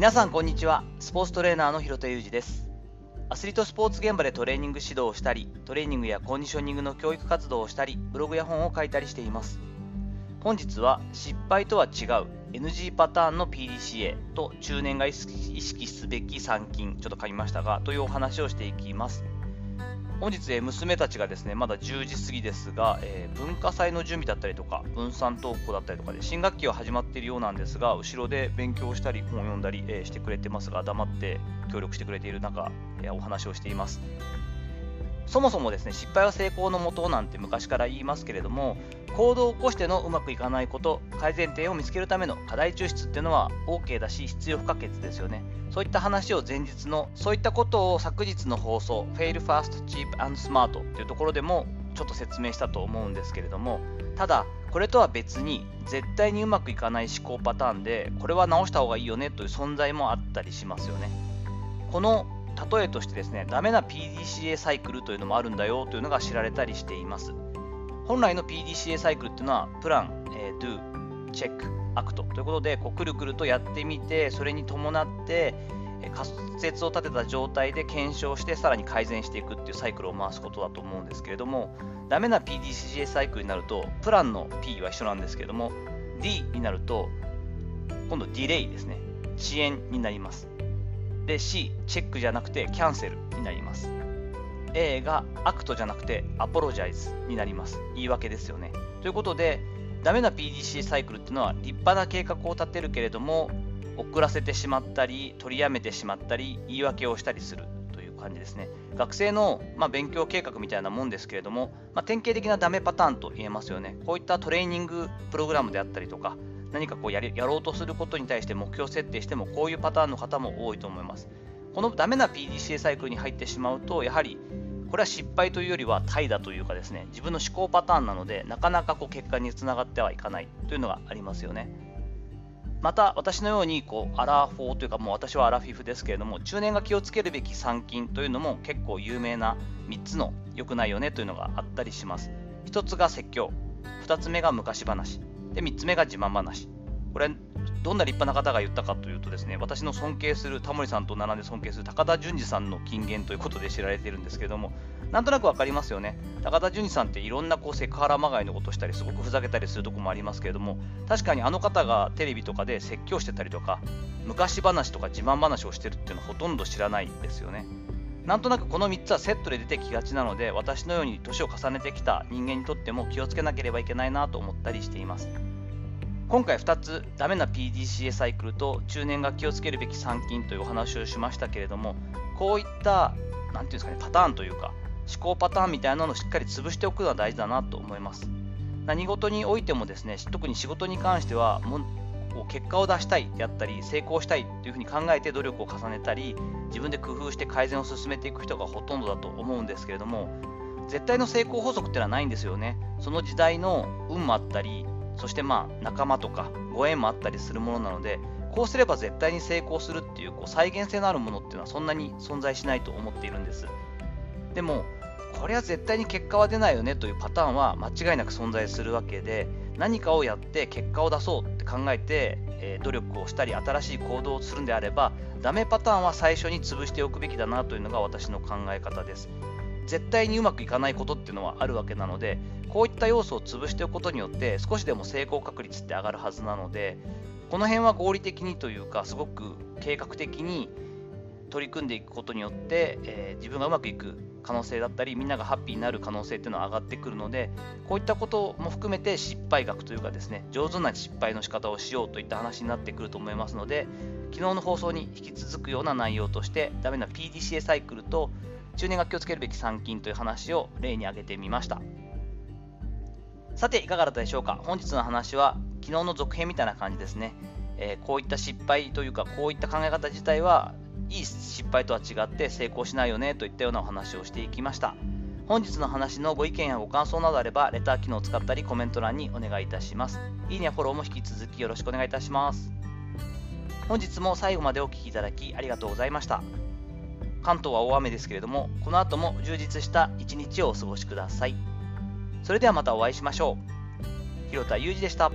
皆さんこんにちは。スポーツトレーナーの広田裕二です。アスリートスポーツ現場でトレーニング指導をしたりトレーニングやコンディショニングの教育活動をしたりブログや本を書いたりしています。本日は失敗とは違う NG パターンの PDCA と中年が意識すべき参勤ちょっと書きましたがというお話をしていきます。本日、え娘たちがですね、まだ10時過ぎですが、えー、文化祭の準備だったりとか、分散登校だったりとかで、新学期は始まっているようなんですが、後ろで勉強したり、本を読んだり、えー、してくれてますが、黙って協力してくれている中、えー、お話をしています。そもそもですね、失敗は成功のもとなんて昔から言いますけれども、行動を起こしてのうまくいかないこと、改善点を見つけるための課題抽出っていうのは OK だし、必要不可欠ですよね。そういった話を前日の、そういったことを昨日の放送、Fail Fast, Cheap and Smart っていうところでもちょっと説明したと思うんですけれども、ただ、これとは別に絶対にうまくいかない思考パターンで、これは直した方がいいよねという存在もあったりしますよね。この例えとしてですね、ダメな PDCA サイクルというのもあるんだよというのが知られたりしています。本来の PDCA サイクルっていうのは、プラン、えー、do、チェック、アクトということで、こうくるくるとやってみて、それに伴って、仮説を立てた状態で検証して、さらに改善していくっていうサイクルを回すことだと思うんですけれども、ダメな PDCA サイクルになると、プランの P は一緒なんですけれども、D になると、今度 delay ですね。遅延になります。で C、チェックじゃなくてキャンセルになります。A が act じゃなくて apologize になります。言い訳ですよね。ということで、ダメな PDC サイクルっていうのは立派な計画を立てるけれども、遅らせてしまったり、取りやめてしまったり、言い訳をしたりするという感じですね。学生の、まあ、勉強計画みたいなもんですけれども、まあ、典型的なダメパターンと言えますよね。こういったトレーニングプログラムであったりとか、何かこうやりやろうとすることに対して目標設定してもこういうパターンの方も多いと思います。このダメな PDCA サイクルに入ってしまうと、やはりこれは失敗というよりは怠惰というかですね、自分の思考パターンなので、なかなかこう結果につながってはいかないというのがありますよね。また、私のようにこうアラフォーというか、もう私はアラフィフですけれども、中年が気をつけるべき参勤というのも結構有名な3つの良くないよねというのがあったりします。1つが説教、2つ目が昔話、で、3つ目が自慢話。これ、どんな立派な方が言ったかというとですね、私の尊敬する、タモリさんと並んで尊敬する高田純次さんの金言ということで知られているんですけども、なんとなく分かりますよね。高田純次さんっていろんなこうセクハラまがいのことしたり、すごくふざけたりするとこもありますけれども、確かにあの方がテレビとかで説教してたりとか、昔話とか自慢話をしてるっていうのはほとんど知らないですよね。なんとなくこの3つはセットで出てきがちなので、私のように年を重ねてきた人間にとっても気をつけなければいけないなと思ったりしています。今回2つダメな PDCA サイクルと中年が気をつけるべき参勤というお話をしましたけれどもこういった何て言うんですかねパターンというか思考パターンみたいなのをしっかり潰しておくのは大事だなと思います。何事においてもですね特に仕事に関してはもう結果を出したいであったり成功したいというふうに考えて努力を重ねたり自分で工夫して改善を進めていく人がほとんどだと思うんですけれども絶対の成功法則っていうのはないんですよね。その時代の運もあったりそしてまあ仲間とかご縁もあったりするものなのでこうすれば絶対に成功するっていうこう再現性のあるものっていうのはそんなに存在しないと思っているんです。でもこれは絶対に結果は出ないよねというパターンは間違いなく存在するわけで何かをやって結果を出そうって考えて、えー、努力をしたり新しい行動をするんであればダメパターンは最初に潰しておくべきだなというのが私の考え方です。絶対にうまくいかないことっていうのはあるわけなのでこういった要素を潰しておくことによって少しでも成功確率って上がるはずなのでこの辺は合理的にというかすごく計画的に取り組んでいくことによって、えー、自分がうまくいく可能性だったりみんながハッピーになる可能性っていうのは上がってくるのでこういったことも含めて失敗学というかですね上手な失敗の仕方をしようといった話になってくると思いますので昨日の放送に引き続くような内容としてダメな PDCA サイクルと中年が気をつけるべき参勤という話を例に挙げてみました。さて、いかがだったでしょうか本日の話は昨日の続編みたいな感じですね。えー、こういった失敗というか、こういった考え方自体はいい失敗とは違って成功しないよねといったようなお話をしていきました。本日の話のご意見やご感想などあれば、レター機能を使ったりコメント欄にお願いいたします。いいねやフォローも引き続きよろしくお願いいたします。本日も最後までお聴きいただきありがとうございました。関東は大雨ですけれども、この後も充実した一日をお過ごしください。それではまたお会いしましょう。広田裕二でした。